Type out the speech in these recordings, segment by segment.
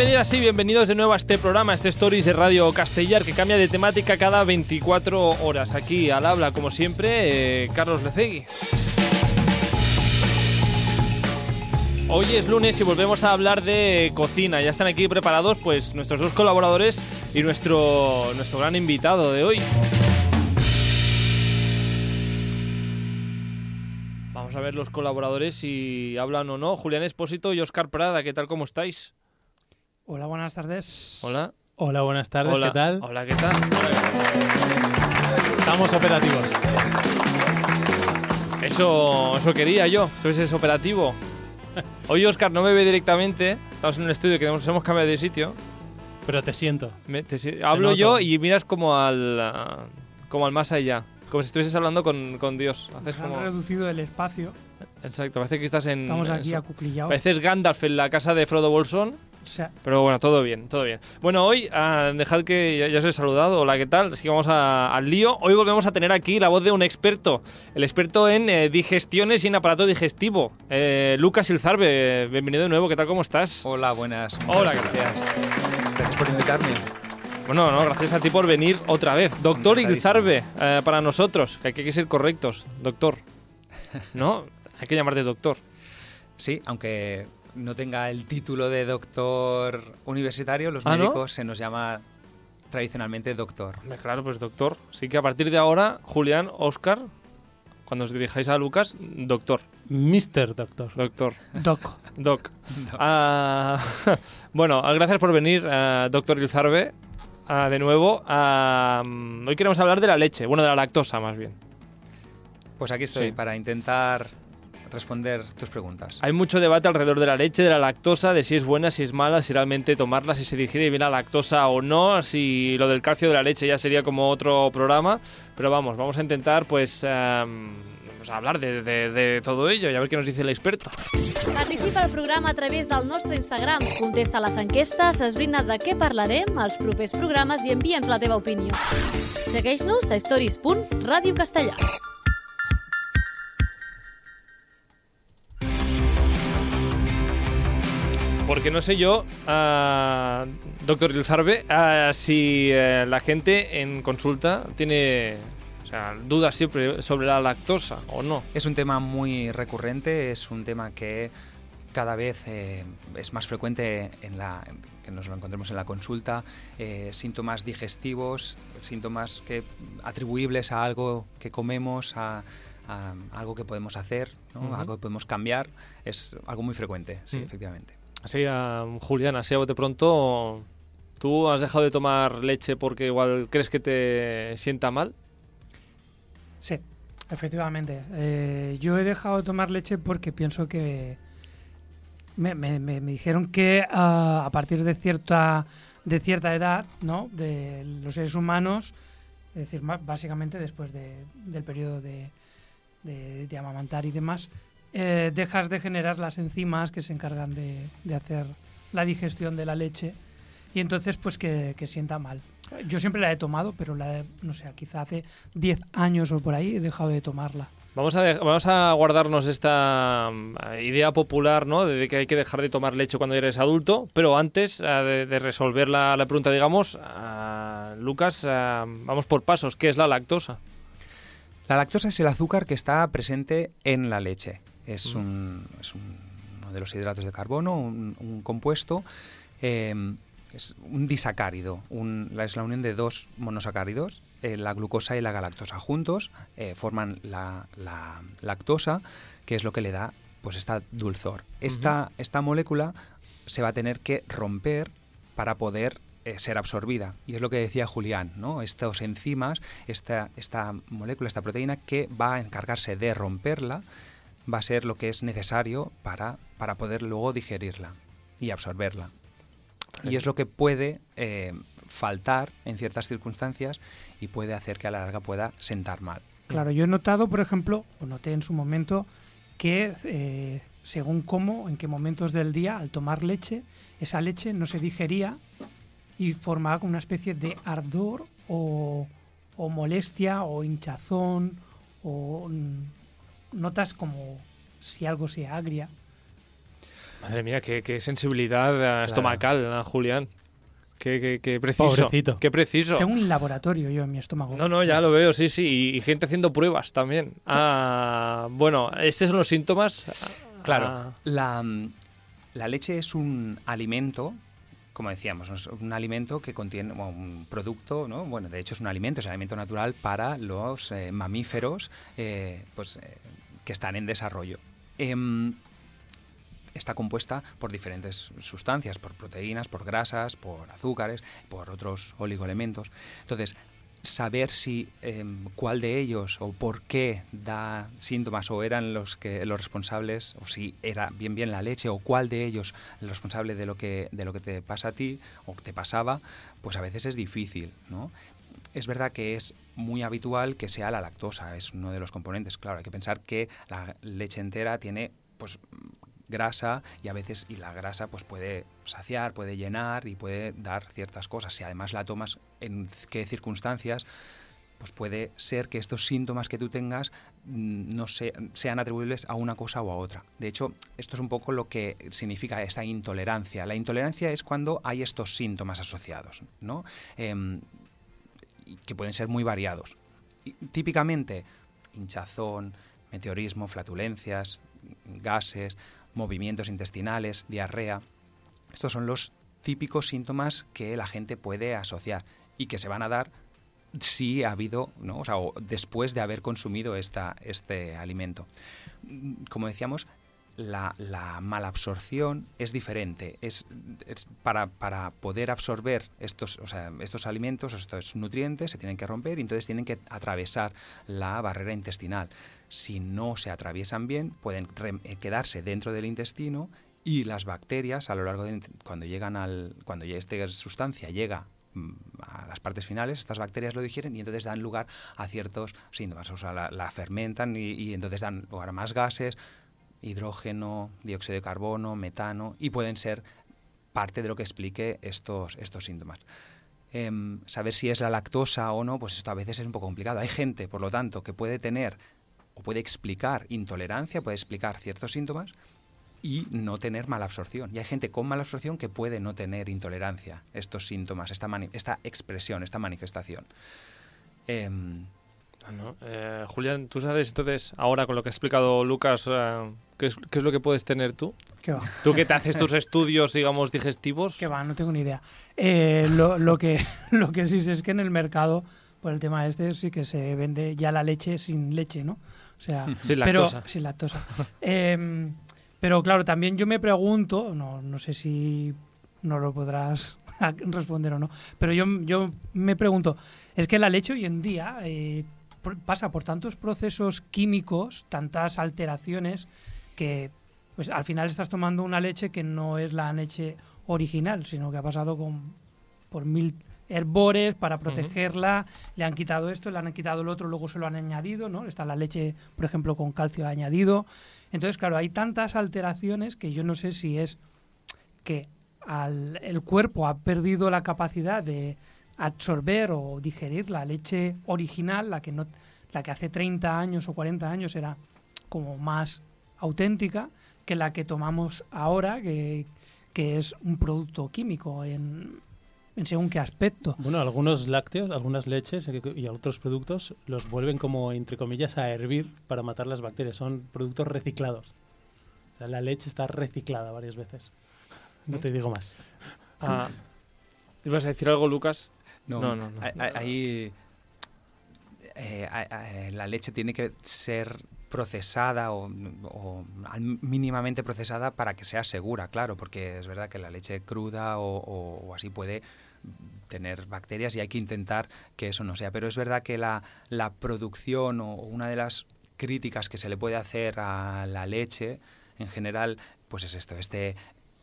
bienvenidas y bienvenidos de nuevo a este programa, este Stories de Radio Castellar, que cambia de temática cada 24 horas. Aquí al habla, como siempre, eh, Carlos Lecegui. Hoy es lunes y volvemos a hablar de cocina. Ya están aquí preparados pues nuestros dos colaboradores y nuestro, nuestro gran invitado de hoy. Vamos a ver los colaboradores si hablan o no. Julián Espósito y Oscar Prada, ¿qué tal? ¿Cómo estáis? Hola, buenas tardes. Hola. Hola, buenas tardes, Hola. ¿qué tal? Hola, ¿qué tal? Estamos operativos. Eso, eso quería yo, que es operativo. Hoy Oscar no me ve directamente, estamos en un estudio que nos hemos cambiado de sitio. Pero te siento. Me- te hablo noto. yo y miras como al, como al más allá, como si estuvieses hablando con, con Dios. Haces Nos han como, reducido el espacio. exacto, parece que estás en... Estamos aquí eso. acuclillados. Pareces Gandalf en la casa de Frodo Bolsón. O sea, Pero bueno, todo bien, todo bien. Bueno, hoy, ah, dejad que ya, ya os he saludado. Hola, ¿qué tal? Así que vamos a- al lío. Hoy volvemos a tener aquí la voz de un experto. El experto en eh, digestiones y en aparato digestivo. Eh, Lucas Ilzarbe, bienvenido de nuevo. ¿Qué tal? ¿Cómo estás? Hola, buenas. Hola, ¿qué gracias. Gracias por invitarme. Bueno, no, gracias a ti por venir otra vez. Doctor. Ilzarbe, eh, para nosotros, que hay que ser correctos. Doctor. ¿No? Hay que llamarte doctor. Sí, aunque no tenga el título de doctor universitario, los ¿Ah, no? médicos se nos llama tradicionalmente doctor. Claro, pues doctor. Así que a partir de ahora, Julián, Oscar, cuando os dirijáis a Lucas, doctor. Mr. Doctor. Doctor. Doc. Doc. Ah, bueno, gracias por venir, ah, doctor Ilzarbe, ah, de nuevo. Mm, hoy queremos hablar de la leche, bueno, de la lactosa más bien. Pues aquí estoy Sí. para intentar responder tus preguntas. Hay mucho debate alrededor de la leche, de la lactosa, de si es buena, si es mala, si realmente tomarla, si se digiere bien la lactosa o no, si lo del calcio de la leche ya sería como otro programa. Pero vamos, vamos a intentar pues, ah, pues, hablar de, de- de todo ello y a ver qué nos dice el experto. Participa al programa a través del nostre Instagram. Contesta les enquestes, esbrina de què parlarem als propers programes i envia'ns la teva opinió. Segueix-nos a stories.radiocastellà. Porque no sé yo, ah, doctor Ilzarbe, ah, si eh, la gente en consulta tiene o sea, dudas siempre sobre la lactosa o no. Es un tema muy recurrente, es un tema que cada vez eh, es más frecuente en la, que nos lo encontremos en la consulta, eh, síntomas digestivos, síntomas que atribuibles a algo que comemos, a, a algo que podemos hacer, algo que podemos cambiar, es algo muy frecuente, sí, Mm. efectivamente. Ah, Julián, así a bote pronto, ¿tú has dejado de tomar leche porque igual crees que te sienta mal? Sí, efectivamente. Eh, yo he dejado de tomar leche porque pienso que me, me- me- me dijeron que ah, a partir de cierta de cierta edad, ¿no? De los seres humanos, es decir, básicamente después de- del periodo de- de amamantar y demás, eh, dejas de generar las enzimas que se encargan de, de hacer la digestión de la leche y entonces pues que, que sienta mal. Yo siempre la he tomado, pero la he- no sé, quizá hace 10 años o por ahí he dejado de tomarla. Vamos a, de- vamos a guardarnos esta mm, idea popular, ¿no? De que hay que dejar de tomar leche cuando eres adulto, pero antes de, de resolver la, la pregunta, digamos, ah, Lucas, vamos por pasos. ¿Qué es la lactosa? La lactosa es el azúcar que está presente en la leche. Es, un, es un- uno de los hidratos de carbono, un, un compuesto, eh, es un disacárido. un- es la unión de dos monosacáridos, eh, la glucosa y la galactosa. Juntos eh, forman la, la lactosa, que es lo que le da pues esta dulzor. Esta, esta molécula se va a tener que romper para poder eh, ser absorbida. Y es lo que decía Julián, ¿no? Estos enzimas, esta, esta molécula, esta proteína que va a encargarse de romperla, va a ser lo que es necesario para, para poder luego digerirla y absorberla. Y es lo que puede eh, faltar en ciertas circunstancias y puede hacer que a la larga pueda sentar mal. Claro, yo he notado, por ejemplo, o noté en su momento, que eh, según cómo, en qué momentos del día, al tomar leche, esa leche no se digería y formaba una especie de ardor o, o molestia o hinchazón o mm, notas como si algo se agria. Madre mía, qué, qué sensibilidad eh, estomacal, eh, Julián. Qué, qué- qué preciso. Pobrecito. Qué preciso. Tengo un laboratorio yo en mi estómago. No, no, ya lo veo, sí, sí. Y, y gente haciendo pruebas también. Ah, bueno, estos son los síntomas. Claro, Ah, la, la leche es un alimento, como decíamos, es un alimento que contiene bueno, un producto, ¿no? Bueno, de hecho es un alimento, es un alimento natural para los eh, mamíferos eh, pues, eh, que están en desarrollo. Em, está compuesta por diferentes sustancias, por proteínas, por grasas, por azúcares, por otros oligoelementos. Entonces, saber si em, cuál de ellos o por qué da síntomas o eran los que los responsables o si era bien bien la leche o cuál de ellos el responsable de lo que de lo que te pasa a ti o te pasaba, pues a veces es difícil, ¿no? Es verdad que es muy habitual que sea la lactosa, es uno de los componentes. Claro, hay que pensar que la leche entera tiene pues grasa y a veces y la grasa pues puede saciar, puede llenar y puede dar ciertas cosas. Si además la tomas en qué circunstancias, pues puede ser que estos síntomas que tú tengas mm, no se- sean atribuibles a una cosa o a otra. De hecho, esto es un poco lo que significa esta intolerancia. La intolerancia es cuando hay estos síntomas asociados, ¿no? Em, que pueden ser muy variados. Típicamente, hinchazón, meteorismo, flatulencias, gases, movimientos intestinales, diarrea. Estos son los típicos síntomas que la gente puede asociar y que se van a dar si ha habido, ¿no? o sea, o después de haber consumido esta, este alimento. Mm, Como decíamos, la, la malabsorción es diferente. Es, es para, para poder absorber estos, o sea, estos alimentos, estos nutrientes, se tienen que romper y entonces tienen que atravesar la barrera intestinal. Si no se atraviesan bien, pueden eh, quedarse dentro del intestino y las bacterias a lo largo de cuando llegan al cuando ya esta sustancia llega mm, a las partes finales, estas bacterias lo digieren y entonces dan lugar a ciertos síntomas, o sea, la, la fermentan y, y entonces dan lugar a más gases, hidrógeno, dióxido de carbono, metano y pueden ser parte de lo que explique estos, estos síntomas. Em, saber si es la lactosa o no, pues esto a veces es un poco complicado. Hay gente, por lo tanto, que puede tener o puede explicar intolerancia, puede explicar ciertos síntomas y no tener mala absorción. Y hay gente con mala absorción que puede no tener intolerancia, estos síntomas, esta, esta expresión, esta manifestación. Em, bueno, eh, Julián, ¿tú sabes entonces, ahora con lo que ha explicado Lucas, eh, qué, es, qué es lo que puedes tener tú? ¿Qué va? ¿Tú que te haces tus estudios, digamos, digestivos? Que va, no tengo ni idea. Eh, lo, lo que, lo que sí sé es que en el mercado, por el tema este, sí que se vende ya la leche sin leche, ¿no? O sea, Sin pero, lactosa. sin lactosa. Em, pero claro, también yo me pregunto, no, no sé si no lo podrás responder o no, pero yo, yo me pregunto, es que la leche hoy en día eh, pasa por tantos procesos químicos, tantas alteraciones, que pues al final estás tomando una leche que no es la leche original, sino que ha pasado con, por mil herbores para protegerla, le han quitado esto, le han quitado el otro, luego se lo han añadido, ¿no? Está la leche, por ejemplo, con calcio añadido. Entonces, claro, hay tantas alteraciones que yo no sé si es que al- el cuerpo ha perdido la capacidad de absorber o digerir la leche original, la que no la que hace 30 años o 40 años era como más auténtica que la que tomamos ahora, que, que es un producto químico en, en según qué aspecto. Bueno, algunos lácteos, algunas leches y otros productos los vuelven como, entre comillas, a hervir para matar las bacterias. Son productos reciclados. O sea, la leche está reciclada varias veces. No te digo más. Ah, ¿Ibas a decir algo, Lucas? No, No, no, no. hay, eh, hay- la leche tiene que ser procesada o, o mínimamente procesada para que sea segura, claro, porque es verdad que la leche cruda o, o- o así puede tener bacterias y hay que intentar que eso no sea. Pero es verdad que la, la producción o una de las críticas que se le puede hacer a la leche en general, pues es esto, este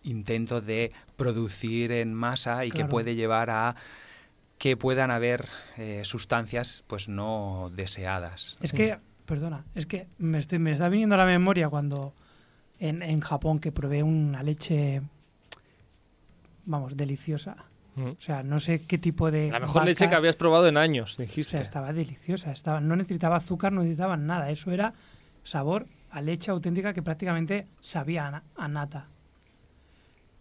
intento de producir en masa y que puede llevar a que puedan haber eh, sustancias pues no deseadas. Es que, perdona, es que me, estoy- me está viniendo a la memoria cuando en, en Japón que probé una leche, vamos, deliciosa. Mm. O sea, no sé qué tipo de... La mejor leche que habías probado en años, O dijiste. sea, estaba deliciosa. Estaba, no necesitaba azúcar, no necesitaba nada. Eso era sabor a leche auténtica que prácticamente sabía a, a nata.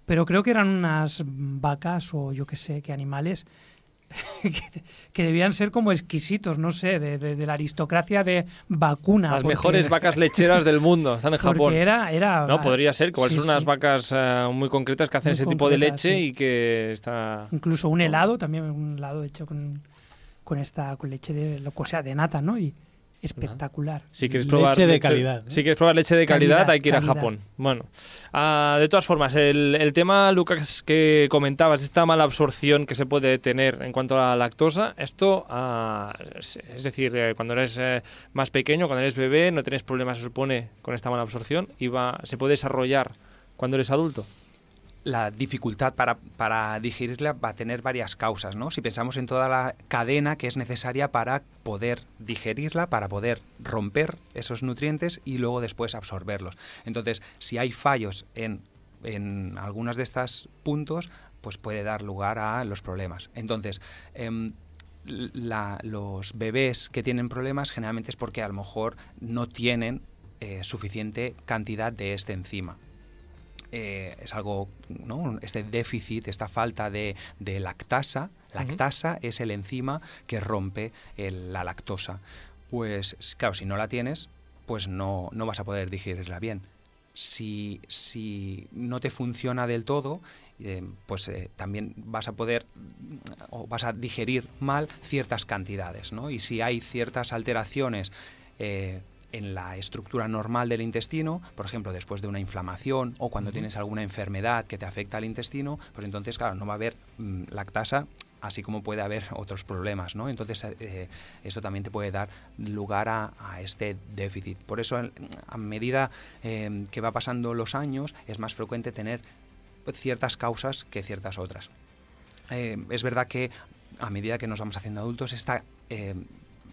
pero creo que eran unas vacas o yo qué sé, qué animales que, que debían ser como exquisitos, no sé, de, de- de la aristocracia de vacuna. Las porque- mejores vacas lecheras del mundo están en Japón. era, era, No, podría ser, como Sí, son unas sí. vacas eh, muy concretas que hacen Muy ese tipo de leche sí. y que está... Incluso un helado, también un helado hecho con, con esta con leche de, lo- o sea, de nata, ¿no? Y espectacular. Si quieres Leche probar de calidad, ¿eh? Si quieres probar leche de calidad, Calidad, hay que ir calidad. a Japón. Bueno, ah, de todas formas, el, el tema, Lucas, que comentabas, esta mala absorción que se puede tener en cuanto a la lactosa, esto, ah, es es decir, eh, cuando eres eh, más pequeño, cuando eres bebé, no tienes problemas, se supone, con esta mala absorción y va, se puede desarrollar cuando eres adulto. La dificultad para, para digerirla va a tener varias causas, ¿no? Si pensamos en toda la cadena que es necesaria para poder digerirla, para poder romper esos nutrientes y luego después absorberlos. Entonces, si hay fallos en, en algunos de estos puntos, pues puede dar lugar a los problemas. Entonces, em, los bebés que tienen problemas generalmente es porque a lo mejor no tienen eh, suficiente cantidad de este enzima eh, es algo, ¿no? Este déficit, esta falta de, de lactasa. Lactasa es el enzima que rompe el- la lactosa. Pues, claro, si no la tienes, pues no, no vas a poder digerirla bien. Si, si no te funciona del todo, eh, pues eh, también vas a poder o vas a digerir mal ciertas cantidades, ¿no? Y si hay ciertas alteraciones eh, en la estructura normal del intestino, por ejemplo, después de una inflamación o cuando tienes alguna enfermedad que te afecta al intestino, pues entonces, claro, no va a haber mm, lactasa, así como puede haber otros problemas, ¿no? Entonces, eh, eso también te puede dar lugar a, a este déficit. Por eso, a medida eh, que va pasando los años, es más frecuente tener ciertas causas que ciertas otras. Eh, es verdad que a medida que nos vamos haciendo adultos, esta, eh,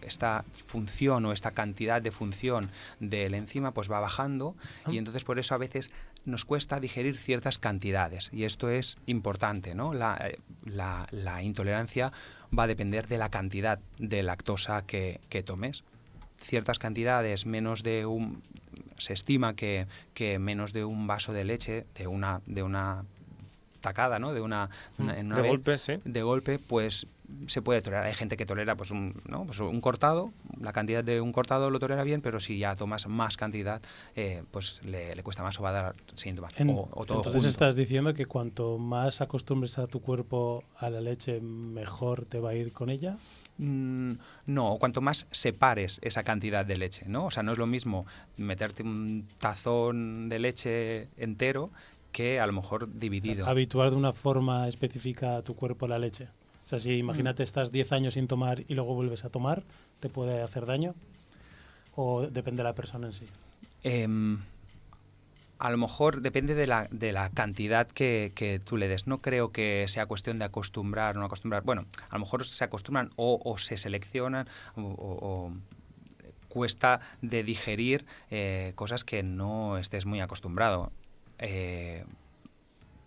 esta función o esta cantidad de función del enzima pues va bajando y entonces por eso a veces nos cuesta digerir ciertas cantidades y esto es importante, ¿no? La, eh, la- la intolerancia va a depender de la cantidad de lactosa que, que tomes. Ciertas cantidades, menos de un... Se estima que, que menos de un vaso de leche, de una, de una tacada, ¿no? De una, una- en una de vez, golpe, sí. de golpe, pues se puede tolerar. Hay gente que tolera pues un, ¿no? pues un cortado, la cantidad de un cortado lo tolera bien, pero si ya tomas más cantidad, eh, pues le, le cuesta más o va a dar síntomas. En- o, o todo entonces junto. estás diciendo que cuanto más acostumbres a tu cuerpo a la leche, mejor te va a ir con ella. Mm, no, cuanto más separes esa cantidad de leche, ¿no? O sea, no es lo mismo meterte un tazón de leche entero que a lo mejor dividido. Habituar de una forma específica a tu cuerpo la leche. Sea, si imagínate estás 10 años sin tomar y luego vuelves a tomar, ¿te puede hacer daño? ¿O depende de la persona en sí? Em, a lo mejor depende de la, de la cantidad que, que tú le des. No creo que sea cuestión de acostumbrar o no acostumbrar. Bueno, a lo mejor se acostumbran o, o se seleccionan o, o- o cuesta de digerir eh, cosas que no estés muy acostumbrado. Eh,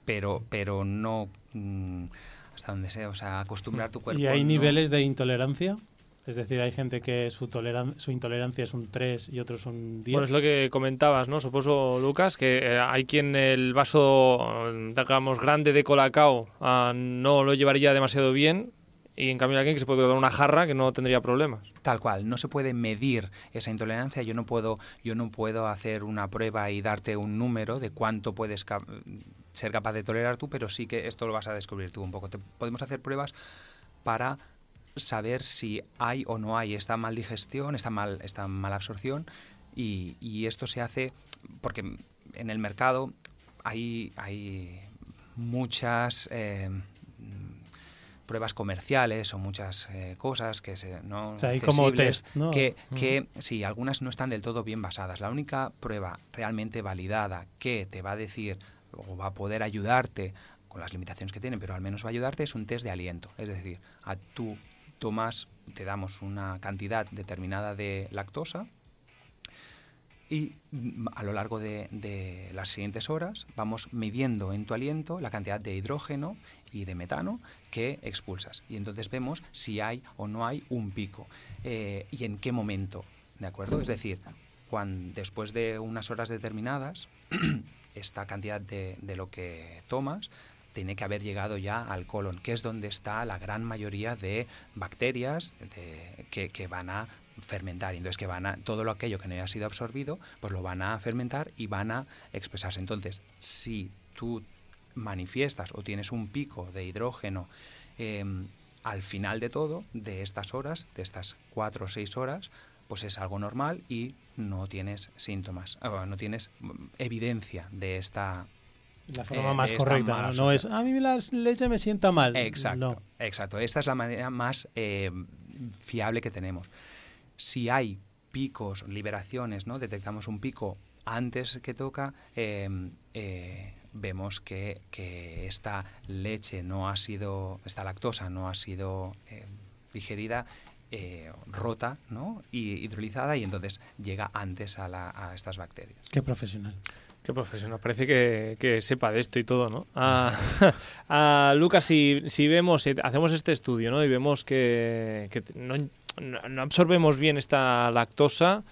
pero, pero no mm, hasta donde sea. O sea, acostumbrar tu cuerpo. ¿Y hay no- niveles de intolerancia? Es decir, hay gente que su, toleran su intolerancia es un 3 y otros un 10. Bueno, es lo que comentabas, ¿no? Supongo, Lucas, que eh, hay quien el vaso, digamos, grande de colacao ah, no lo llevaría demasiado bien y en cambio hay alguien que se puede dar una jarra que no tendría problemas. Tal cual, no se puede medir esa intolerancia. Yo no puedo, yo no puedo hacer una prueba y darte un número de cuánto puedes ser capaz de tolerar tú, pero sí que esto lo vas a descubrir tú un poco. Te- podemos hacer pruebas para saber si hay o no hay esta mal digestión, esta mal, esta mala absorción, y, y esto se hace porque en el mercado hay, hay muchas eh, pruebas comerciales o muchas eh, cosas que se no O sea, hay como test, ¿no? que, que sí, algunas no están del todo bien basadas. La única prueba realmente validada que te va a decir o va a poder ayudarte con las limitaciones que tienen, pero al menos va a ayudarte es un test de aliento. Es decir, a tú tomas, te damos una cantidad determinada de lactosa y mm, a lo largo de, de las siguientes horas vamos midiendo en tu aliento la cantidad de hidrógeno y de metano que expulsas. Y entonces vemos si hay o no hay un pico eh, y en qué momento, ¿de acuerdo? Es decir, cuando, después de unas horas determinadas, esta cantidad de, de lo que tomas tiene que haber llegado ya al colon, que es donde está la gran mayoría de bacterias que, que van a fermentar. Entonces, que van a, todo lo aquello que no haya sido absorbido, pues lo van a fermentar y van a expresarse. Entonces, si tú manifiestas o tienes un pico de hidrógeno eh, al final de todo, de estas horas, de estas cuatro o seis horas, pues es algo normal y no tienes síntomas, ah, no tienes evidencia de esta La forma Eh, más correcta. No, No es, a mí la leche me sienta mal. Exacto, No. exacto. Esta es la manera más eh, fiable que tenemos. Si hay picos, liberaciones, ¿no? Detectamos un pico antes que toca, eh, eh, vemos que, que esta leche no ha sido, esta lactosa no ha sido digerida, eh, rota, ¿no? Y hidrolizada y entonces llega antes a, la- a estas bacterias. Qué profesional. Qué profesional, parece que, que sepa de esto y todo, ¿no? Ah, ah, Lucas, si, si vemos, si hacemos este estudio, ¿no? Y vemos que, que no, no- absorbemos bien esta lactosa,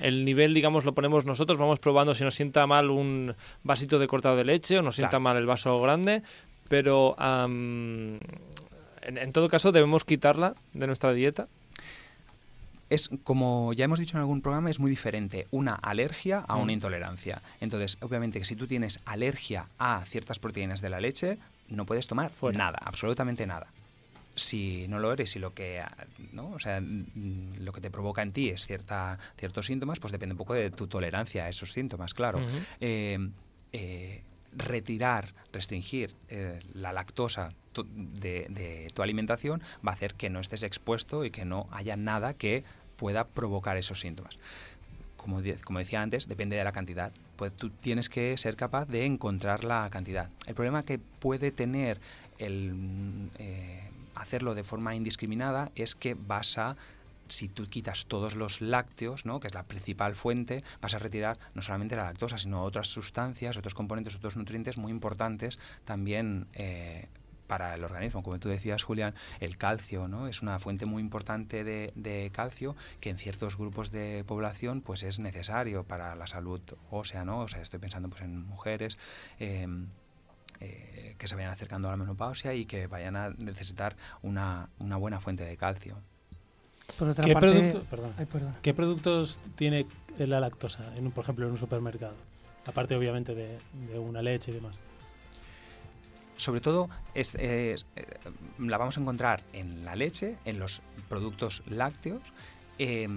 el nivel, digamos, lo ponemos nosotros, vamos probando si nos sienta mal un vasito de cortado de leche o nos sienta Claro. mal el vaso grande, pero en, en todo caso debemos quitarla de nuestra dieta. es como ya hemos dicho en algún programa, es muy diferente una alergia a una Mm. intolerancia. Entonces, obviamente que si tú tienes alergia a ciertas proteínas de la leche, no puedes tomar Fuera. nada, absolutamente nada. Si no lo eres y lo que, ¿no? o sea, mm, lo que te provoca en ti es cierta, ciertos síntomas, pues depende un poco de tu tolerancia a esos síntomas, claro. Eh, eh, retirar, restringir eh, la lactosa de, tu alimentación va a hacer que no estés expuesto y que no haya nada que pueda provocar esos síntomas. Como, como decía antes, depende de la cantidad. Pues tú tienes que ser capaz de encontrar la cantidad. El problema que puede tener el eh, hacerlo de forma indiscriminada es que vas a si tú quitas todos los lácteos, ¿no? que es la principal fuente, vas a retirar no solamente la lactosa, sino otras sustancias, otros componentes, otros nutrientes muy importantes también eh, para el organismo. Como tú decías, Julián, el calcio ¿no? es una fuente muy importante de, calcio que en ciertos grupos de población pues es necesario para la salud ósea. ¿no? O sea, estoy pensando pues, en mujeres. eh, eh, que se vayan acercando a la menopausia y que vayan a necesitar una, una buena fuente de calcio. Por otra ¿Qué, parte, producto- perdona. Ay, perdón. ¿Qué productos tiene la lactosa, en un- por ejemplo, en un supermercado? Aparte, obviamente, de, de una leche y demás. sobre todo es, es, eh, la vamos a encontrar en la leche, en los productos lácteos eh,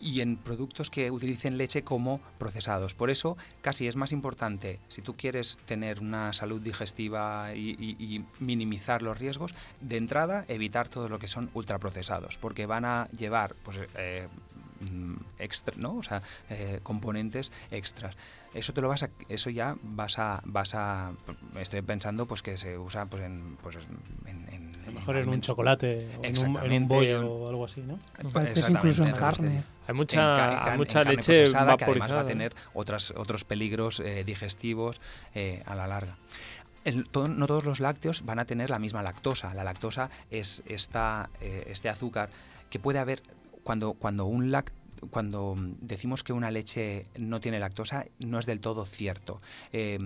y en productos que utilicen leche como procesados. Por eso casi es más importante, si tú quieres tener una salud digestiva y, y- y minimizar los riesgos, de entrada evitar todo lo que son ultraprocesados, porque van a llevar pues, eh, mm, extra, ¿no? o sea, eh, componentes extras. Eso te lo vas a, eso ya vas a, vas a, estoy pensando pues que se usa pues en, pues en, en- mejor en un chocolate, o en un, en un bollo o algo así, ¿no? A veces incluso en carne. Hay mucha, en hay mucha leche procesada, que además va a tener otras, otros peligros eh, digestivos eh, a la larga. El- todo- no todos los lácteos van a tener la misma lactosa. La lactosa es esta, eh, este azúcar que puede haber cuando, cuando un lac- cuando decimos que una leche no tiene lactosa, no es del todo cierto. Eh,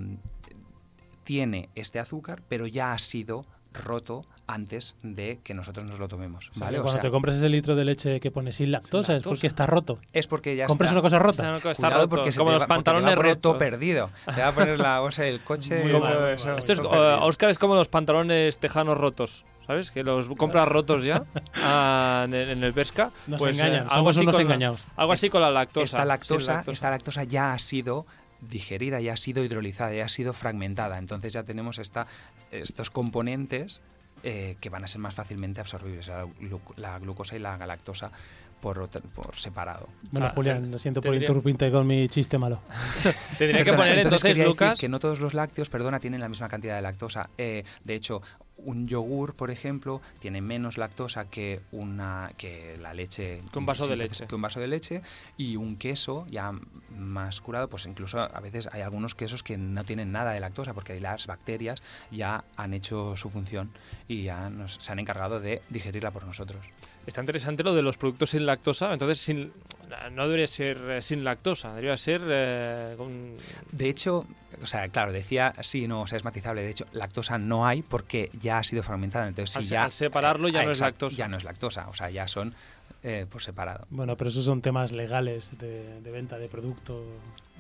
tiene este azúcar, pero ya ha sido roto antes de que nosotros nos lo tomemos. O sea, ¿vale? O cuando sea, te compras ese litro de leche que pone sin lactosa, es lactosa. porque está roto. es porque ya Compras está. una cosa rota. está roto, porque como los va- pantalones todo rotos. perdido. Te va a poner la bolsa del coche y mal, todo eso. mal. Esto es, eh, perdido. Oscar es como los pantalones tejanos rotos, ¿sabes? Que los compras rotos ya ah, en, el- en el pesca. Nos Pues, eh, engañan, algo somos así unos con engañados. Algo así con la lactosa. esta sin lactosa, esta lactosa ya ha sido digerida, ya ha sido hidrolizada, ya ha sido fragmentada. Entonces ya tenemos esta, estos componentes eh, que van a ser más fácilmente absorbibles, la, glu- la glucosa y la galactosa por, otra- por separado. Bueno, Ah, Julián, lo siento por interrumpirte con mi chiste malo. Tendría que poner entonces, decir Lucas. que no todos los lácteos, perdona, tienen la misma cantidad de lactosa. Eh, de hecho, un yogur, por ejemplo, tiene menos lactosa que una que la leche Que un vaso de leche. que un vaso de leche y un queso ya más curado, pues incluso a veces hay algunos quesos que no tienen nada de lactosa porque las bacterias ya han hecho su función y ya nos, se han encargado de digerirla por nosotros. Está interesante lo de los productos sin lactosa. Entonces, sin, no debería ser eh, sin lactosa, debería ser eh, con- De hecho, o sea, claro, decía sí, no, o sea, es matizable. De hecho, lactosa no hay porque ya ha sido fermentada. Entonces, Al si ya al separarlo ya no es lactosa. Ya no es lactosa, o sea, ya son eh, por separado. Bueno, pero esos son temas legales de, de venta de producto.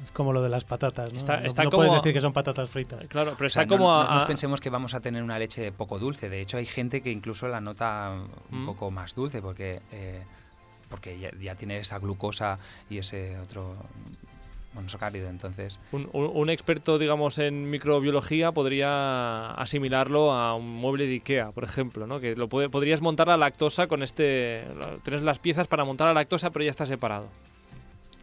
Es como lo de las patatas, ¿no? Está- no, está no como- puedes decir que son patatas fritas. Claro, pero O sea, está no- como no, a- nos a- pensemos que vamos a tener una leche poco dulce. De hecho, hay gente que incluso la nota un Mm. poco más dulce porque, eh, porque ya, ya tiene esa glucosa y ese otro monosacárido. Entonces, un, un- un experto, digamos, en microbiología podría asimilarlo a un mueble de Ikea, por ejemplo, ¿no? Que lo puede- podrías montar la lactosa con este... Tienes las piezas para montar la lactosa, pero ya está separado.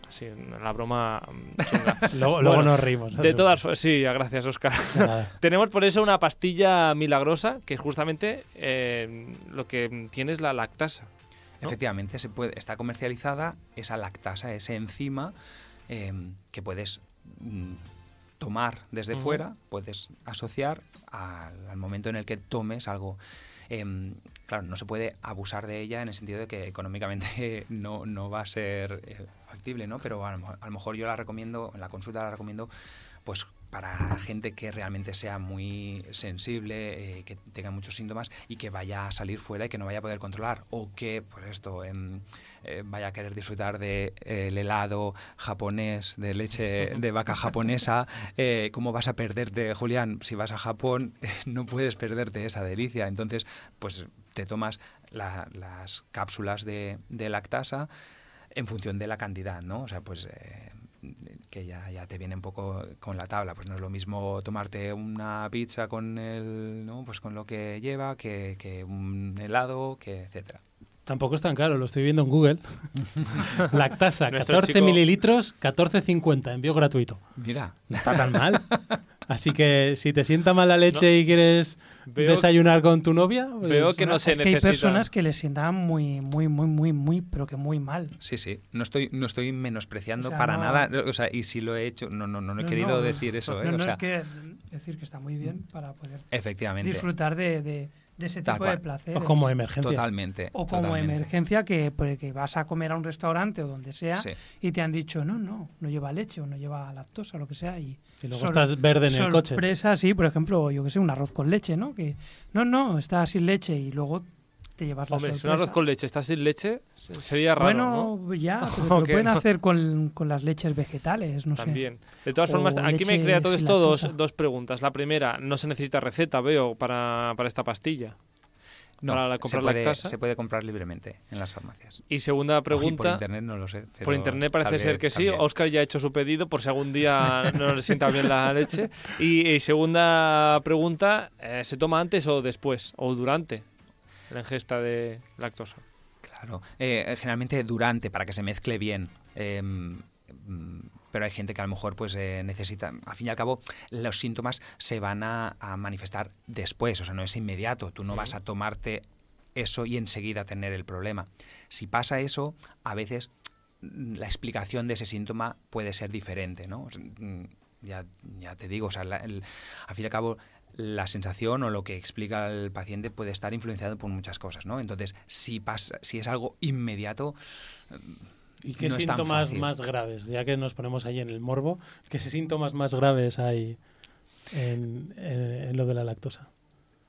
Así, la broma... mm. Luego, luego Bueno, nos reímos. de todas formas, sí, gracias, Oscar. Tenemos por eso una pastilla milagrosa que justamente eh, lo que tiene es la lactasa. ¿no? efectivamente, se puede, está comercializada esa lactasa, ese enzima eh, que puedes mm, tomar desde fuera, puedes asociar al, al momento en el que tomes algo. Em, claro, no se puede abusar de ella en el sentido de que económicamente no, no va a ser eh, factible, ¿no? Pero a lo, mejor- a lo mejor yo la recomiendo, en la consulta la recomiendo, pues para gente que realmente sea muy sensible, eh, que tenga muchos síntomas y que vaya a salir fuera y que no vaya a poder controlar. O que, pues esto, em, eh, vaya a querer disfrutar del de, el helado japonés, de leche de vaca japonesa. Eh, ¿Cómo vas a perderte, Julián? Si vas a Japón, no puedes perderte esa delicia. Entonces, pues te tomas la- las cápsulas de, de lactasa en función de la cantidad, ¿no? O sea, pues eh, que ya, ya te viene un poco con la tabla. Pues no es lo mismo tomarte una pizza con el, ¿no? Pues con lo que lleva, que, que un helado, que etcétera. Tampoco es tan caro, lo estoy viendo en Google. Lactasa, Nuestro 14 chico- mililitros, 14,50, envío gratuito. Mira, No está tan mal. Así que si te sienta mal la leche y quieres Veo- desayunar con tu novia, pues Veo que no se es que hay necesita- personas que les sientan muy, muy, muy, muy, muy, pero que muy mal. sí, sí. No estoy, no estoy menospreciando O sea, para no- nada. O sea, y si lo he hecho, no, no, no, no he No, querido no, decir eso, ¿eh? No, o sea, es que decir que está muy bien para poder efectivamente. disfrutar de, de- de ese Tal tipo de placeres. o como emergencia. Totalmente. O como totalmente. emergencia que, pues, que vas a comer a un restaurante o donde sea Sí. y te han dicho, no, no, no lleva leche o no lleva lactosa o lo que sea. Y, Y luego estás verde en el coche. sorpresa, sí, por ejemplo, yo que sé, un arroz con leche, ¿no? Que no, no, está sin leche y luego te llevas la Hombre, si un sorpresa. arroz con leche está sin leche, se- sería raro, ¿no? bueno, ya, pero lo pueden hacer con, con las leches vegetales, no sé. También. De todas O formas, aquí me crea todo esto dos, dos preguntas. La primera, no se necesita receta, veo, para, para esta pastilla. No, para la- se comprar puede, lactasa. se puede comprar libremente en las farmacias. Y segunda Y por pregunta, internet no lo sé. por internet parece ser que sí. también. Oscar ya ha hecho su pedido por si algún día no le sienta bien la leche. Y, y segunda pregunta, eh, ¿se toma antes o después? ¿O durante la ingesta de lactosa? Claro, Eh, generalmente durante, para que se mezcle bien. Eh, mm, pero hay gente que a lo mejor pues eh, necesita, al fin y al cabo, los síntomas se van a, a manifestar después, o sea, no es inmediato. Tú no vas a tomarte eso y enseguida tener el problema. Si pasa eso, a veces mm, la explicación de ese síntoma puede ser diferente, ¿no? O sea, mm, ya, ya te digo, o sea, la- el- al fin y al cabo, la sensación o lo que explica el paciente puede estar influenciado por muchas cosas, ¿no? Entonces, si pasa, si es algo inmediato, ¿Y qué no es tan síntomas más graves? Ya que nos ponemos ahí en el morbo, ¿qué síntomas más graves hay en, en- en lo de la lactosa?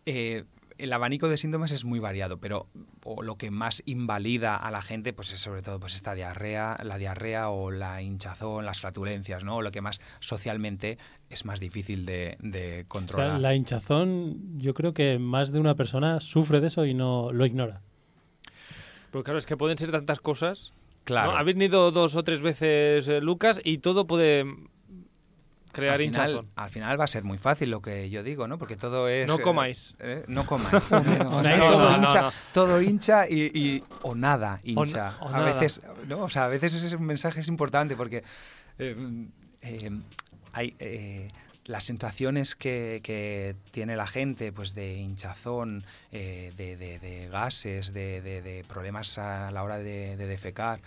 eh, el abanico de síntomas es muy variado, pero o lo que más invalida a la gente, pues es sobre todo pues esta diarrea, la diarrea o la hinchazón, las flatulencias, ¿no? O lo que más socialmente es más difícil de, de O controlar. sea, la hinchazón, yo creo que más de una persona sufre de eso y no lo ignora. Pero claro, es que pueden ser tantas cosas. claro. ¿no? Habéis ido dos o tres veces, eh, Lucas, y todo puede crear al final, hinchazón. al final va a ser muy fácil lo que yo digo, ¿no? Porque todo es... No eh, comáis. eh, no comáis. O sea, No, todo, no, hincha, no. todo hincha y, y- o nada hincha. o a nada. veces, ¿no? O sea, a veces ese mensaje es importante porque eh, eh, hay eh, las sensaciones que, que tiene la gente, pues de hinchazón, eh, de, de- de gases, de, de- de problemas a la hora de, de defecar.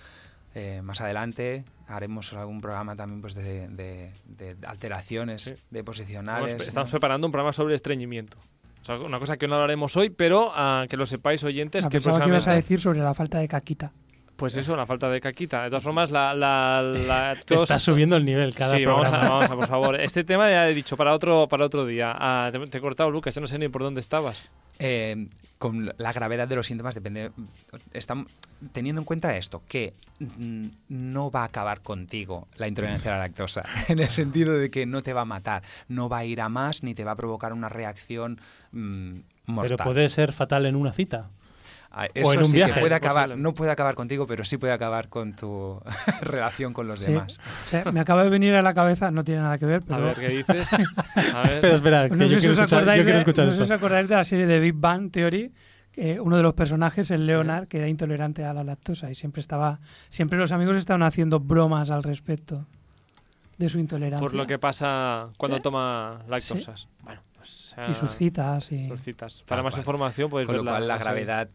Eh, más adelante haremos algún programa también pues de, de- de alteraciones Sí. de posicionales. estamos ¿no? preparando un programa sobre estreñimiento. O sea, una cosa que no hablaremos hoy, pero ah, que lo sepáis oyentes Ah, que que ibas a decir sobre la falta de caquita. Pues eso, la falta de caquita. De todas formas, la, la, la tos- Está subiendo el nivel cada sí, vamos programa. a, vamos a, por favor. Este tema ya he dicho para otro, para otro día. Ah, te, te he cortado, Lucas, yo no sé ni por dónde estabas. Eh, con la gravedad de los síntomas depende. Están teniendo en cuenta esto, que mm, no va a acabar contigo la intolerancia a la lactosa, en el sentido de que no te va a matar, no va a ir a más ni te va a provocar una reacción mm, mortal. Pero puede ser fatal en una cita. Ah, en un sí que viaje, puede es acabar, no puede acabar contigo, pero sí puede acabar con tu relación con los Sí. demás. O sea, me acaba de venir a la cabeza, no tiene nada que ver, A pero ver, ¿qué dices? A ver. Espera, espera, que no yo sé si quiero os escuchar, acordáis, yo quiero de, no sé si os acordáis de la serie de Big Bang Theory. que uno de los personajes, el Leonard, que era intolerante a la lactosa y siempre estaba, siempre los amigos estaban haciendo bromas al respecto de su intolerancia Por lo que pasa cuando Sí. toma lactosas. Bueno, pues, y sus ah, citas y sus citas. Para Tal más cual. información, pues con lo cual la serie. gravedad,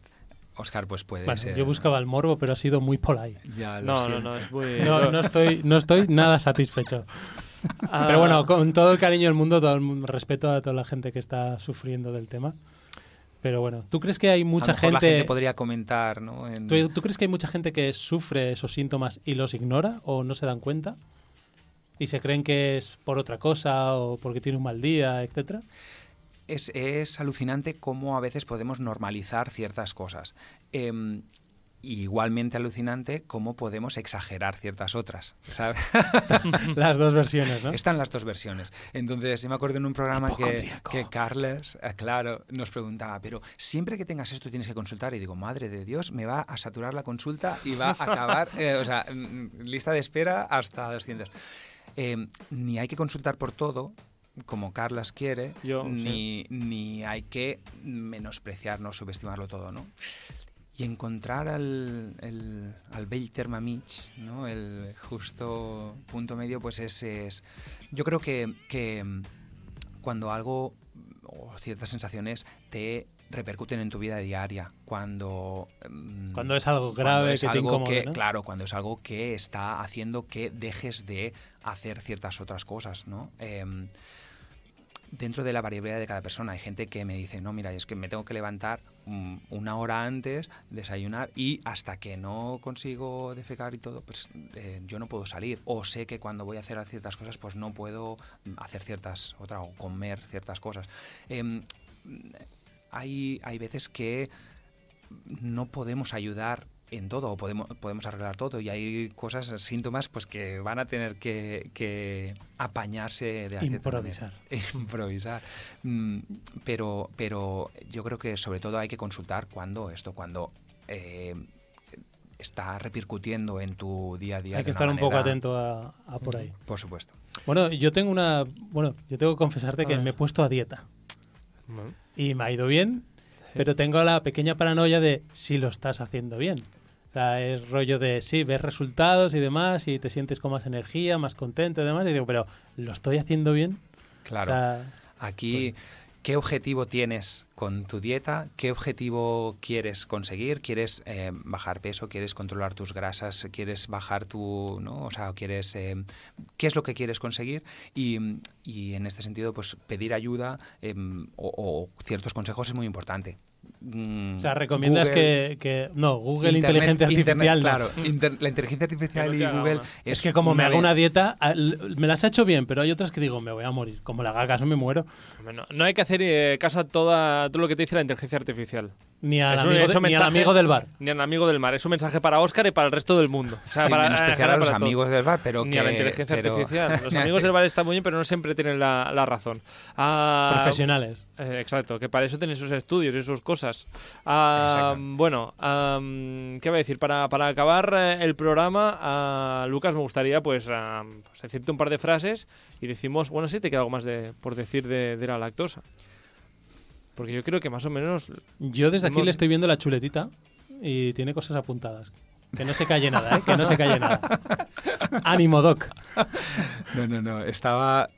Oscar, pues puede Bueno, ser. yo buscaba el morbo, pero ha sido muy polite. Ya No, no, siento. no, es muy. No, no estoy, no estoy nada satisfecho. Ah, Pero bueno, con todo el cariño del mundo, todo el respeto a toda la gente que está sufriendo del tema. Pero bueno, ¿tú crees que hay A lo mucha mejor la gente, gente podría comentar, ¿no? En- ¿tú, tú crees que hay mucha gente que sufre esos síntomas y los ignora o no se dan cuenta? Y se creen que es por otra cosa o porque tiene un mal día, etcétera. Es, es alucinante cómo a veces podemos normalizar ciertas cosas. Em, igualmente alucinante cómo podemos exagerar ciertas otras. ¿sabes? Las dos versiones, ¿no? Están las dos versiones. Entonces, yo me acuerdo en un programa que, que Carles, eh, claro, nos preguntaba, pero siempre que tengas esto tienes que consultar. Y digo, madre de Dios, me va a saturar la consulta y va a acabar, eh, o sea, mm, lista de espera hasta 200. Eh, ni hay que consultar por todo, como Carlas quiere, Yo, ni, ni hay que menospreciarnos, subestimarlo todo, ¿no? Y encontrar al, el, al mig, ¿no? el justo punto medio, pues es, es yo creo que, que cuando algo o ciertas sensaciones te repercuten en tu vida diaria, cuando... mm, Cuando es algo grave es que te algo incomode, que- ¿no? Claro, cuando es algo que está haciendo que dejes de hacer ciertas otras cosas, ¿no? Em, dentro de la variabilidad de cada persona hay gente que me dice, no, mira, es que me tengo que levantar mm, una hora antes, desayunar y hasta que no consigo defecar y todo, pues eh, yo no puedo salir. O sé que cuando voy a hacer ciertas cosas, pues no puedo mm, hacer ciertas otras o comer ciertas cosas. Em, hay, hay veces que no podemos ayudar en todo o podemos, podemos arreglar todo y hay cosas, síntomas pues que van a tener que, que apañarse de Improvisar. improvisar Mm, pero pero yo creo que sobre todo hay que consultar cuando esto cuando eh, está repercutiendo en tu día a día Hay que estar un poco atento a, a por ahí. por supuesto Bueno, yo tengo una. Bueno, yo tengo que confesarte que me he puesto a dieta y me ha ido bien, pero tengo la pequeña paranoia de si lo estás haciendo bien. O sea, es rollo de sí, ves resultados y demás y te sientes con más energía, más contento y demás. Y digo, pero ¿lo estoy haciendo bien? claro O sea, Aquí, ¿qué objetivo tienes con tu dieta? ¿Qué objetivo quieres conseguir? ¿Quieres eh, bajar peso? ¿Quieres controlar tus grasas? ¿Quieres bajar tu, no? O sea, ¿quieres, eh, ¿qué es lo que quieres conseguir? Y, y en este sentido, pues pedir ayuda o, o ciertos consejos es muy importante. Mm, o sea, recomiendas Google, que, que- No, Google Internet- Inteligencia Artificial. Internet, no. claro, inter- la inteligencia artificial y Google una. Es que como me hago una dieta, a- l- me las ha hecho bien, pero hay otras que digo, me voy a morir. Como le haga caso, me muero. no, no hay que hacer eh, caso a toda, todo lo que te dice la inteligencia artificial. Ni al, un- amigo, es de- un ni al mensaje- amigo del bar. Ni al amigo del mar. Es un mensaje para Oscar y para el resto del mundo. O sea, sin para, en general a los para todo. amigos del bar, pero Ni que, a la inteligencia pero- artificial. Los amigos del bar están muy bien, pero no siempre tienen la, la razón. Ah, Profesionales. eh, exacto, que para eso tienen sus estudios y sus cosas. Bueno, ¿qué voy a decir? Para, para acabar eh, el programa, Lucas, me gustaría pues, pues decirte un par de frases y decimos, bueno, sí te queda algo más de, por decir de, de la lactosa. Porque yo creo que más o menos Yo desde aquí le estoy viendo la chuletita y tiene cosas apuntadas. Que no se calle nada, ¿eh? Que no se calle nada. Ánimo, Doc. No, no, no. Estaba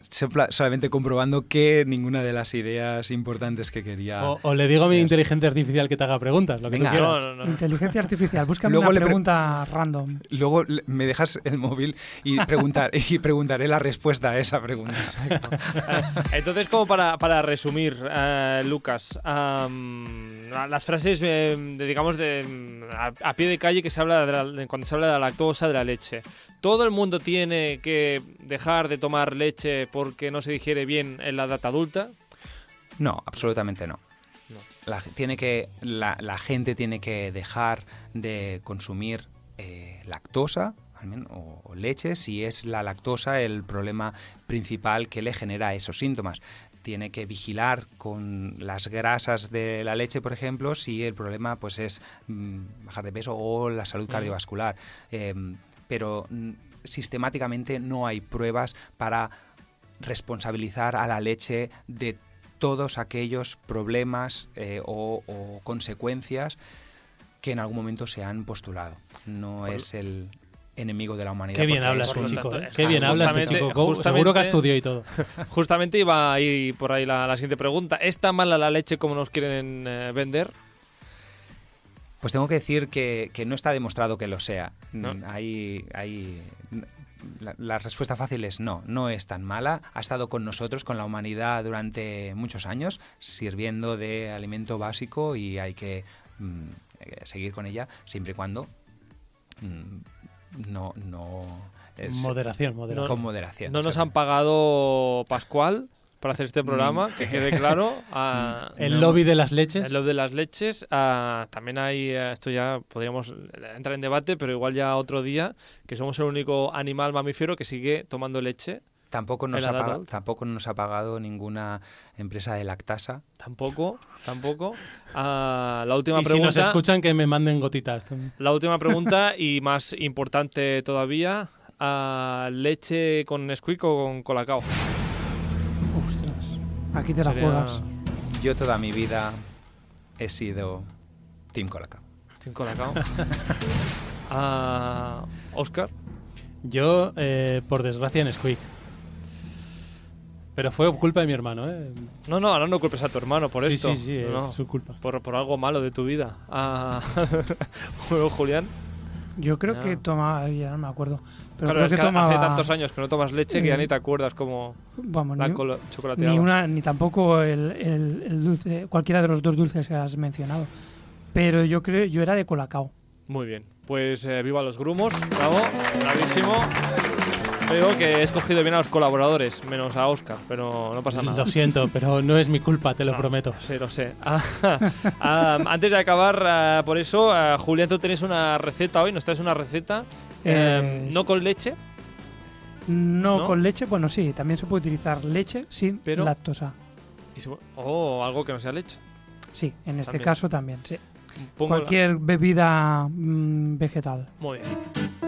solamente comprobando que ninguna de las ideas importantes que quería. O, o le digo a mi inteligencia artificial que te haga preguntas, lo que Venga. tú quieras. No, no, no. Inteligencia artificial, búscame Luego una le pre- pregunta random. Luego le- me dejas el móvil y, preguntar, y preguntaré la respuesta a esa pregunta. Entonces, como para, para resumir, eh, Lucas, las frases, eh, de, digamos, de, a, a pie de calle que se habla de la- de cuando se habla de la lactosa, de la leche. ¿Todo el mundo tiene que dejar de tomar leche porque no se digiere bien en la edad adulta? No, absolutamente no. No. La, tiene que, la, la gente tiene que dejar de consumir eh, lactosa o, o leche si es la lactosa el problema principal que le genera esos síntomas. Tiene que vigilar con las grasas de la leche, por ejemplo, si el problema pues es mm, bajar de peso o la salud Mm. cardiovascular. Em, pero mm, sistemáticamente no hay pruebas para responsabilizar a la leche de todos aquellos problemas eh, o, o consecuencias que en algún momento se han postulado. No Por- es el enemigo de la humanidad. Qué bien porque habla es este por lo un- chico, tanto, ¿eh? Qué bien habla justamente- chico. Co- Seguro que justamente- estudió y todo. Justamente iba a ir por ahí la, la siguiente pregunta. ¿Es tan mala la leche como nos quieren eh, vender? Pues tengo que decir que, que no está demostrado que lo sea. No. Mm, Hay, hay- la, la respuesta fácil es no, no es tan mala. Ha estado con nosotros, con la humanidad durante muchos años, sirviendo de alimento básico y hay que mm, eh, seguir con ella siempre y cuando mm, no, no es- Moderación, moderación. con moderación. No nos han pagado Pascual para hacer este programa, Mm. que quede claro. Ah, El No. lobby de las leches. En lo de las leches, también hay, eh, esto ya podríamos entrar en debate, pero igual ya otro día, que somos el único animal mamífero que sigue tomando leche. Tampoco nos, ha la edad paga- adulta. tampoco nos ha pagado ninguna empresa de lactasa. Tampoco, tampoco. Ah, la última y si pregunta. nos escuchan, que me manden gotitas. La última pregunta y más importante todavía. ah, ¿Leche con Nesquik o con Colacao? Ostras, aquí te la Sería- juegas. Yo toda mi vida he sido Team Colacao. Sin Colacao. Ah, Oscar. Yo, eh, por desgracia, en Squeak. Pero fue culpa de mi hermano, ¿eh? No, no, ahora no culpes a tu hermano por sí, esto. sí, sí, No, es su culpa. por, por algo malo de tu vida. Ah, bueno, Julián. Yo creo Ya. que tomaba, ya no me acuerdo, pero Claro, creo es que que tomaba, hace tantos años que no tomas leche que ya Eh, ni te acuerdas cómo vamos, la ni, ni una, ni tampoco el, el- el dulce, cualquiera de los dos dulces que has mencionado. Pero yo creo, yo era de colacao. Muy bien. Pues eh, viva los grumos. Bravo. Bravísimo. Creo que he escogido bien a los colaboradores, menos a Oscar, pero no pasa nada. Lo siento, pero no es mi culpa, te lo Ah, prometo. Sí, lo sé. Ah, ah, antes de acabar, ah, por eso, ah, Julián, tú tenés una receta hoy, nos traes una receta. eh, Eh, no con leche, No, ¿No? con leche, bueno, sí, también se puede utilizar leche sin Pero- lactosa. o algo que no sea leche. Sí, en este También. caso también, sí. Pongo la- Cualquier bebida mm, vegetal. Muy bien.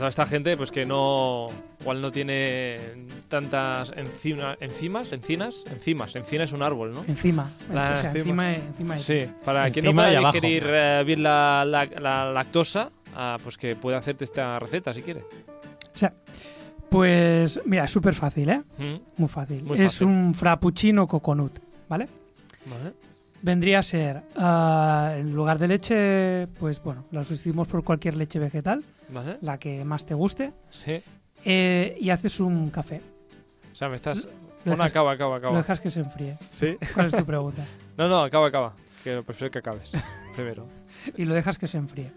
Toda esta gente, pues que no. Igual no tiene tantas encima, enzimas, encinas, enzimas. Encina es un árbol, ¿no? Encima. La o sea, encima. encima, encima Sí, para quien no Encima y pueda abajo. digerir eh, bien la, la- la lactosa, ah, pues que puede hacerte esta receta si quiere. O sea, pues mira, es súper fácil, ¿eh? Mm, Muy fácil. Muy es un frappuccino coconut, ¿vale? Vale. Vendría a ser, ah, en lugar de leche, pues bueno, la sustituimos por cualquier leche vegetal, Vale. la que más te guste, Sí. eh, y haces un café. O sea, me estás. Lo Bueno, dejas, acaba, acaba, lo acaba. dejas que se enfríe. Sí. ¿Cuál es tu pregunta? No, no, acaba, acaba. Que prefiero que acabes primero. y lo dejas que se enfríe.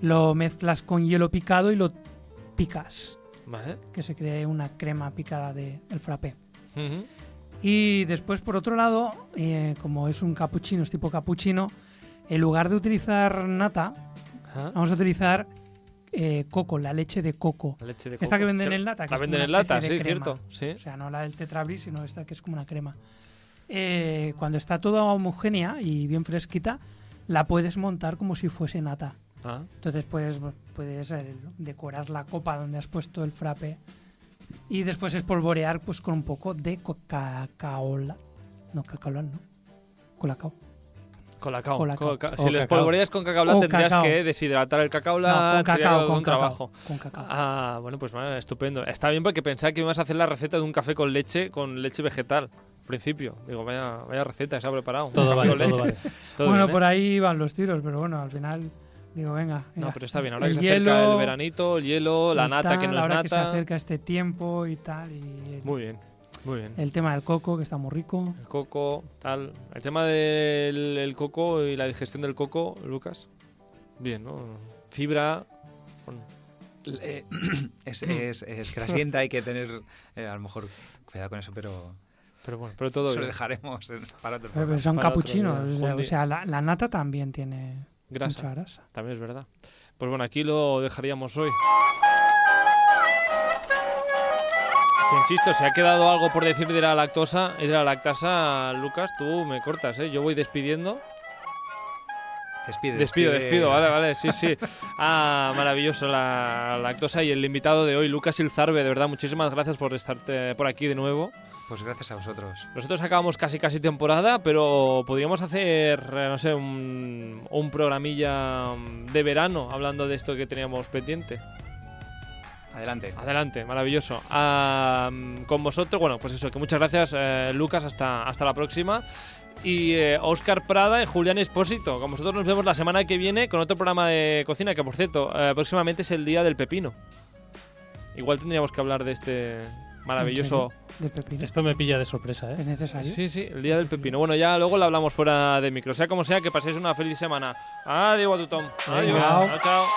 Lo mezclas con hielo picado y lo picas, Vale. que se cree una crema picada del el frappé. Y después, por otro lado, eh, como es un cappuccino, es tipo cappuccino, en lugar de utilizar nata, vamos a utilizar eh, coco, la leche de coco. La leche de Esta que venden en lata. Que La es venden en lata, sí, crema. cierto. Sí. O sea, no la del Tetrablis, sino esta que es como una crema. Eh, cuando está toda homogénea y bien fresquita, la puedes montar como si fuese nata. Ah, Entonces pues, puedes eh, decorar la copa donde has puesto el frappe y después espolvorear pues con un poco de Coca-Cola. No, Coca-Cola no. Colacao. Colacao. Colacao. Coca- Si lo espolvoreas con cacao blanc tendrías cacao. que deshidratar el cacao No, con cacao, un con cacao. trabajo. Con cacao. Ah, bueno, pues vale, estupendo. Está bien porque pensaba que ibas a hacer la receta de un café con leche, con leche vegetal. Al principio. Digo, vaya, vaya receta, se ha preparado. Todo vale, con todo leche. vale. Todo bueno, bien, ¿eh? por ahí van los tiros, pero bueno, al final digo, venga. No, pero está bien. Ahora El que se acerca el veranito, el hielo, la nata tal, que no es ahora que se acerca este tiempo y tal. Y Muy bien, muy bien. el tema del coco, que está muy rico. El coco, tal. El tema del el coco y la digestión del coco, Lucas. Bien, ¿no? Fibra. bueno, Eh, es, es, es grasienta, hay que tener eh, a lo mejor cuidado con eso, pero pero bueno, pero todo eso lo dejaremos para otro Pero, pero son Para otro capuchinos. día. o sea, la, la nata también tiene Grasa. mucha grasa. También es verdad. Pues bueno, aquí lo dejaríamos hoy. Que insisto, si ha quedado algo por decir de la lactosa y de la lactasa, Lucas, tú me cortas, ¿eh? Yo voy despidiendo. Despide, Despido, despide. despido, vale, vale, sí, sí. Ah, maravilloso la lactosa y el invitado de hoy, Lucas Ilzarbe, de verdad, muchísimas gracias por estar eh, por aquí de nuevo. Pues gracias a vosotros. Nosotros acabamos casi casi temporada, pero podríamos hacer, eh, no sé, un, un programilla de verano hablando de esto que teníamos pendiente. Adelante. Adelante, maravilloso. Mm, con vosotros, bueno, pues eso, que muchas gracias, eh, Lucas, hasta, hasta la próxima. Y eh, Oscar Prada y Julián Espósito. Con vosotros nos vemos la semana que viene con otro programa de cocina, que por cierto, eh, próximamente es el día del pepino. Igual tendríamos que hablar de este maravilloso. De pepino. Esto me pilla de sorpresa, ¿eh? ¿Es necesario? Sí, sí, el día del pepino. Bueno, ya luego lo hablamos fuera de micro. Sea como sea, que paséis una feliz semana. Adiós a tu Tom. Adiós. Chao.